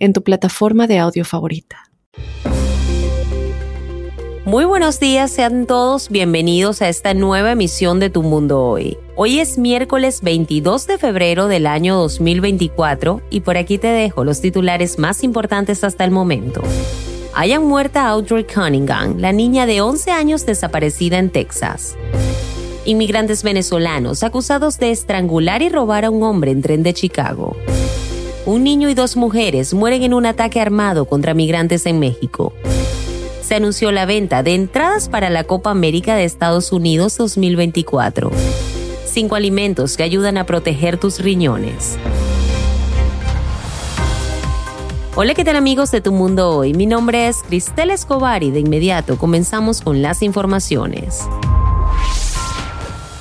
en tu plataforma de audio favorita. Muy buenos días, sean todos bienvenidos a esta nueva emisión de Tu Mundo Hoy. Hoy es miércoles 22 de febrero del año 2024 y por aquí te dejo los titulares más importantes hasta el momento. Hayan muerta Audrey Cunningham, la niña de 11 años desaparecida en Texas. Inmigrantes venezolanos acusados de estrangular y robar a un hombre en tren de Chicago un niño y dos mujeres mueren en un ataque armado contra migrantes en México. Se anunció la venta de entradas para la Copa América de Estados Unidos 2024. Cinco alimentos que ayudan a proteger tus riñones. Hola, ¿qué tal amigos de Tu Mundo Hoy? Mi nombre es Cristel Escobar y de inmediato comenzamos con las informaciones.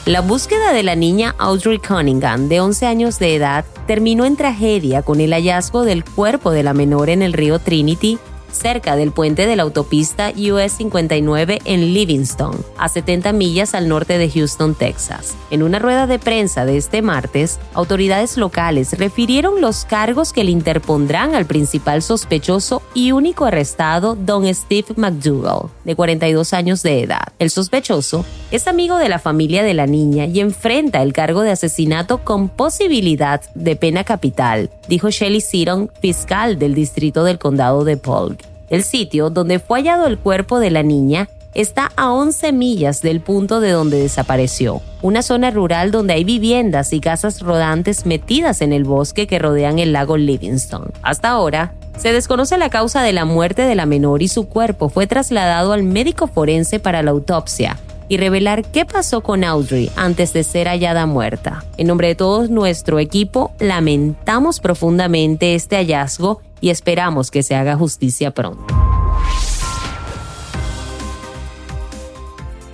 La búsqueda de la niña Audrey Cunningham, de 11 años de edad, terminó en tragedia con el hallazgo del cuerpo de la menor en el río Trinity cerca del puente de la autopista US 59 en Livingston, a 70 millas al norte de Houston, Texas. En una rueda de prensa de este martes, autoridades locales refirieron los cargos que le interpondrán al principal sospechoso y único arrestado, don Steve McDougall, de 42 años de edad. El sospechoso es amigo de la familia de la niña y enfrenta el cargo de asesinato con posibilidad de pena capital, dijo Shelley Seaton, fiscal del distrito del condado de Polk. El sitio donde fue hallado el cuerpo de la niña está a 11 millas del punto de donde desapareció, una zona rural donde hay viviendas y casas rodantes metidas en el bosque que rodean el lago Livingston. Hasta ahora, se desconoce la causa de la muerte de la menor y su cuerpo fue trasladado al médico forense para la autopsia y revelar qué pasó con Audrey antes de ser hallada muerta. En nombre de todo nuestro equipo, lamentamos profundamente este hallazgo y esperamos que se haga justicia pronto.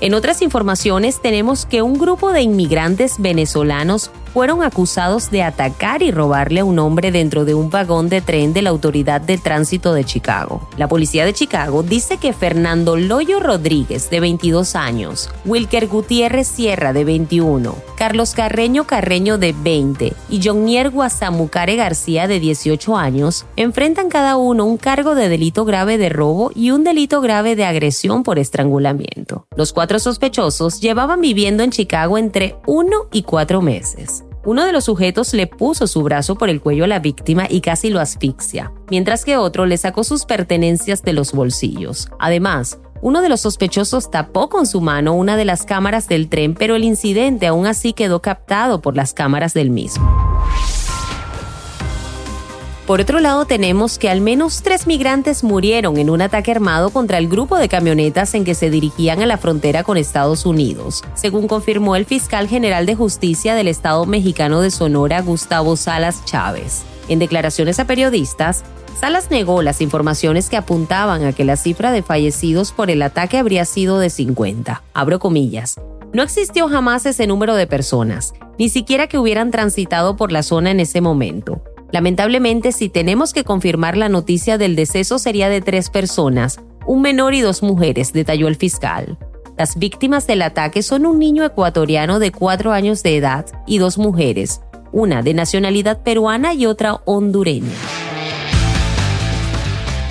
En otras informaciones tenemos que un grupo de inmigrantes venezolanos fueron acusados de atacar y robarle a un hombre dentro de un vagón de tren de la Autoridad de Tránsito de Chicago. La policía de Chicago dice que Fernando Loyo Rodríguez, de 22 años, Wilker Gutiérrez Sierra, de 21, Carlos Carreño Carreño, de 20, y Jonier Guasamucare García, de 18 años, enfrentan cada uno un cargo de delito grave de robo y un delito grave de agresión por estrangulamiento. Los cuatro sospechosos llevaban viviendo en Chicago entre uno y cuatro meses. Uno de los sujetos le puso su brazo por el cuello a la víctima y casi lo asfixia, mientras que otro le sacó sus pertenencias de los bolsillos. Además, uno de los sospechosos tapó con su mano una de las cámaras del tren, pero el incidente aún así quedó captado por las cámaras del mismo. Por otro lado, tenemos que al menos tres migrantes murieron en un ataque armado contra el grupo de camionetas en que se dirigían a la frontera con Estados Unidos, según confirmó el fiscal general de justicia del Estado mexicano de Sonora, Gustavo Salas Chávez. En declaraciones a periodistas, Salas negó las informaciones que apuntaban a que la cifra de fallecidos por el ataque habría sido de 50. Abro comillas. No existió jamás ese número de personas, ni siquiera que hubieran transitado por la zona en ese momento. Lamentablemente, si tenemos que confirmar la noticia del deceso sería de tres personas, un menor y dos mujeres, detalló el fiscal. Las víctimas del ataque son un niño ecuatoriano de cuatro años de edad y dos mujeres, una de nacionalidad peruana y otra hondureña.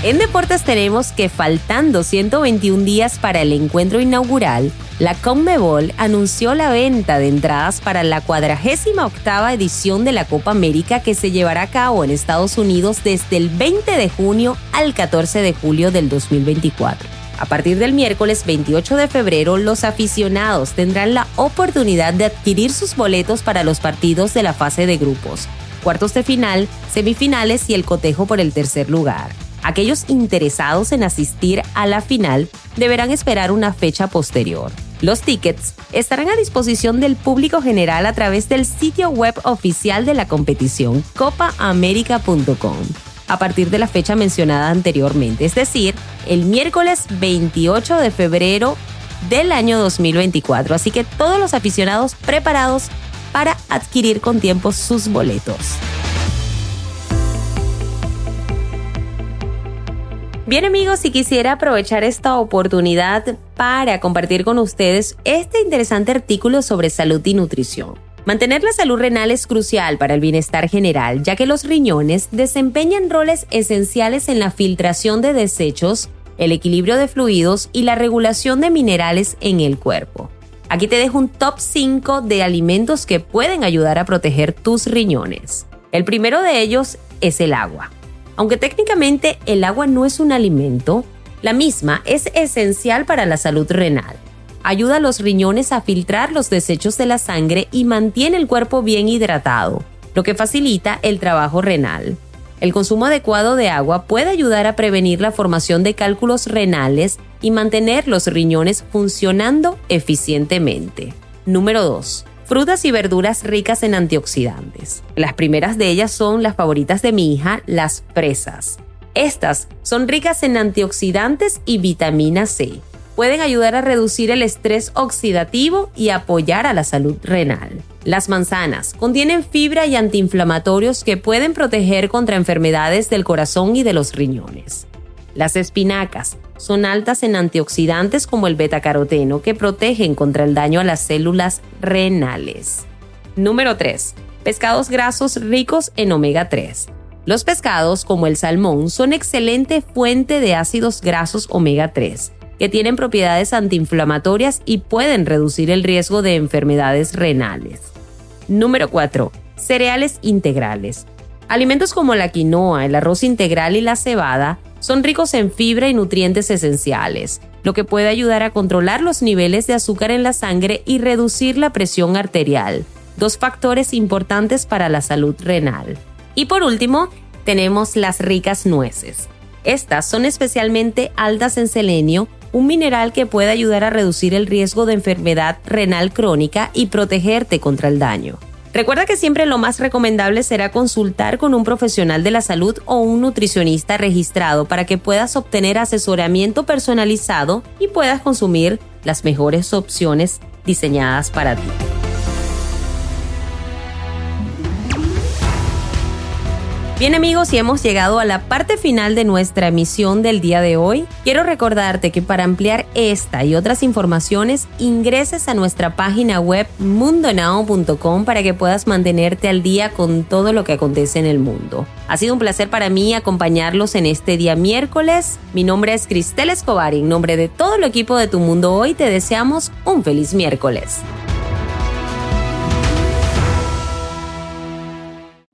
En deportes tenemos que faltando 121 días para el encuentro inaugural, la Conmebol anunció la venta de entradas para la 48 octava edición de la Copa América que se llevará a cabo en Estados Unidos desde el 20 de junio al 14 de julio del 2024. A partir del miércoles 28 de febrero, los aficionados tendrán la oportunidad de adquirir sus boletos para los partidos de la fase de grupos, cuartos de final, semifinales y el cotejo por el tercer lugar. Aquellos interesados en asistir a la final deberán esperar una fecha posterior. Los tickets estarán a disposición del público general a través del sitio web oficial de la competición copaamerica.com. a partir de la fecha mencionada anteriormente, es decir, el miércoles 28 de febrero del año 2024. Así que todos los aficionados preparados para adquirir con tiempo sus boletos. Bien amigos, si quisiera aprovechar esta oportunidad para compartir con ustedes este interesante artículo sobre salud y nutrición. Mantener la salud renal es crucial para el bienestar general, ya que los riñones desempeñan roles esenciales en la filtración de desechos, el equilibrio de fluidos y la regulación de minerales en el cuerpo. Aquí te dejo un top 5 de alimentos que pueden ayudar a proteger tus riñones. El primero de ellos es el agua. Aunque técnicamente el agua no es un alimento, la misma es esencial para la salud renal. Ayuda a los riñones a filtrar los desechos de la sangre y mantiene el cuerpo bien hidratado, lo que facilita el trabajo renal. El consumo adecuado de agua puede ayudar a prevenir la formación de cálculos renales y mantener los riñones funcionando eficientemente. Número 2 frutas y verduras ricas en antioxidantes. Las primeras de ellas son las favoritas de mi hija, las fresas. Estas son ricas en antioxidantes y vitamina C. Pueden ayudar a reducir el estrés oxidativo y apoyar a la salud renal. Las manzanas contienen fibra y antiinflamatorios que pueden proteger contra enfermedades del corazón y de los riñones. Las espinacas son altas en antioxidantes como el betacaroteno que protegen contra el daño a las células renales. Número 3. Pescados grasos ricos en omega 3. Los pescados, como el salmón, son excelente fuente de ácidos grasos omega 3, que tienen propiedades antiinflamatorias y pueden reducir el riesgo de enfermedades renales. Número 4. Cereales integrales. Alimentos como la quinoa, el arroz integral y la cebada son ricos en fibra y nutrientes esenciales, lo que puede ayudar a controlar los niveles de azúcar en la sangre y reducir la presión arterial, dos factores importantes para la salud renal. Y por último, tenemos las ricas nueces. Estas son especialmente altas en selenio, un mineral que puede ayudar a reducir el riesgo de enfermedad renal crónica y protegerte contra el daño. Recuerda que siempre lo más recomendable será consultar con un profesional de la salud o un nutricionista registrado para que puedas obtener asesoramiento personalizado y puedas consumir las mejores opciones diseñadas para ti. Bien amigos, y hemos llegado a la parte final de nuestra emisión del día de hoy. Quiero recordarte que para ampliar esta y otras informaciones ingreses a nuestra página web mundonow.com para que puedas mantenerte al día con todo lo que acontece en el mundo. Ha sido un placer para mí acompañarlos en este día miércoles. Mi nombre es Cristel Escobar y en nombre de todo el equipo de Tu Mundo Hoy te deseamos un feliz miércoles.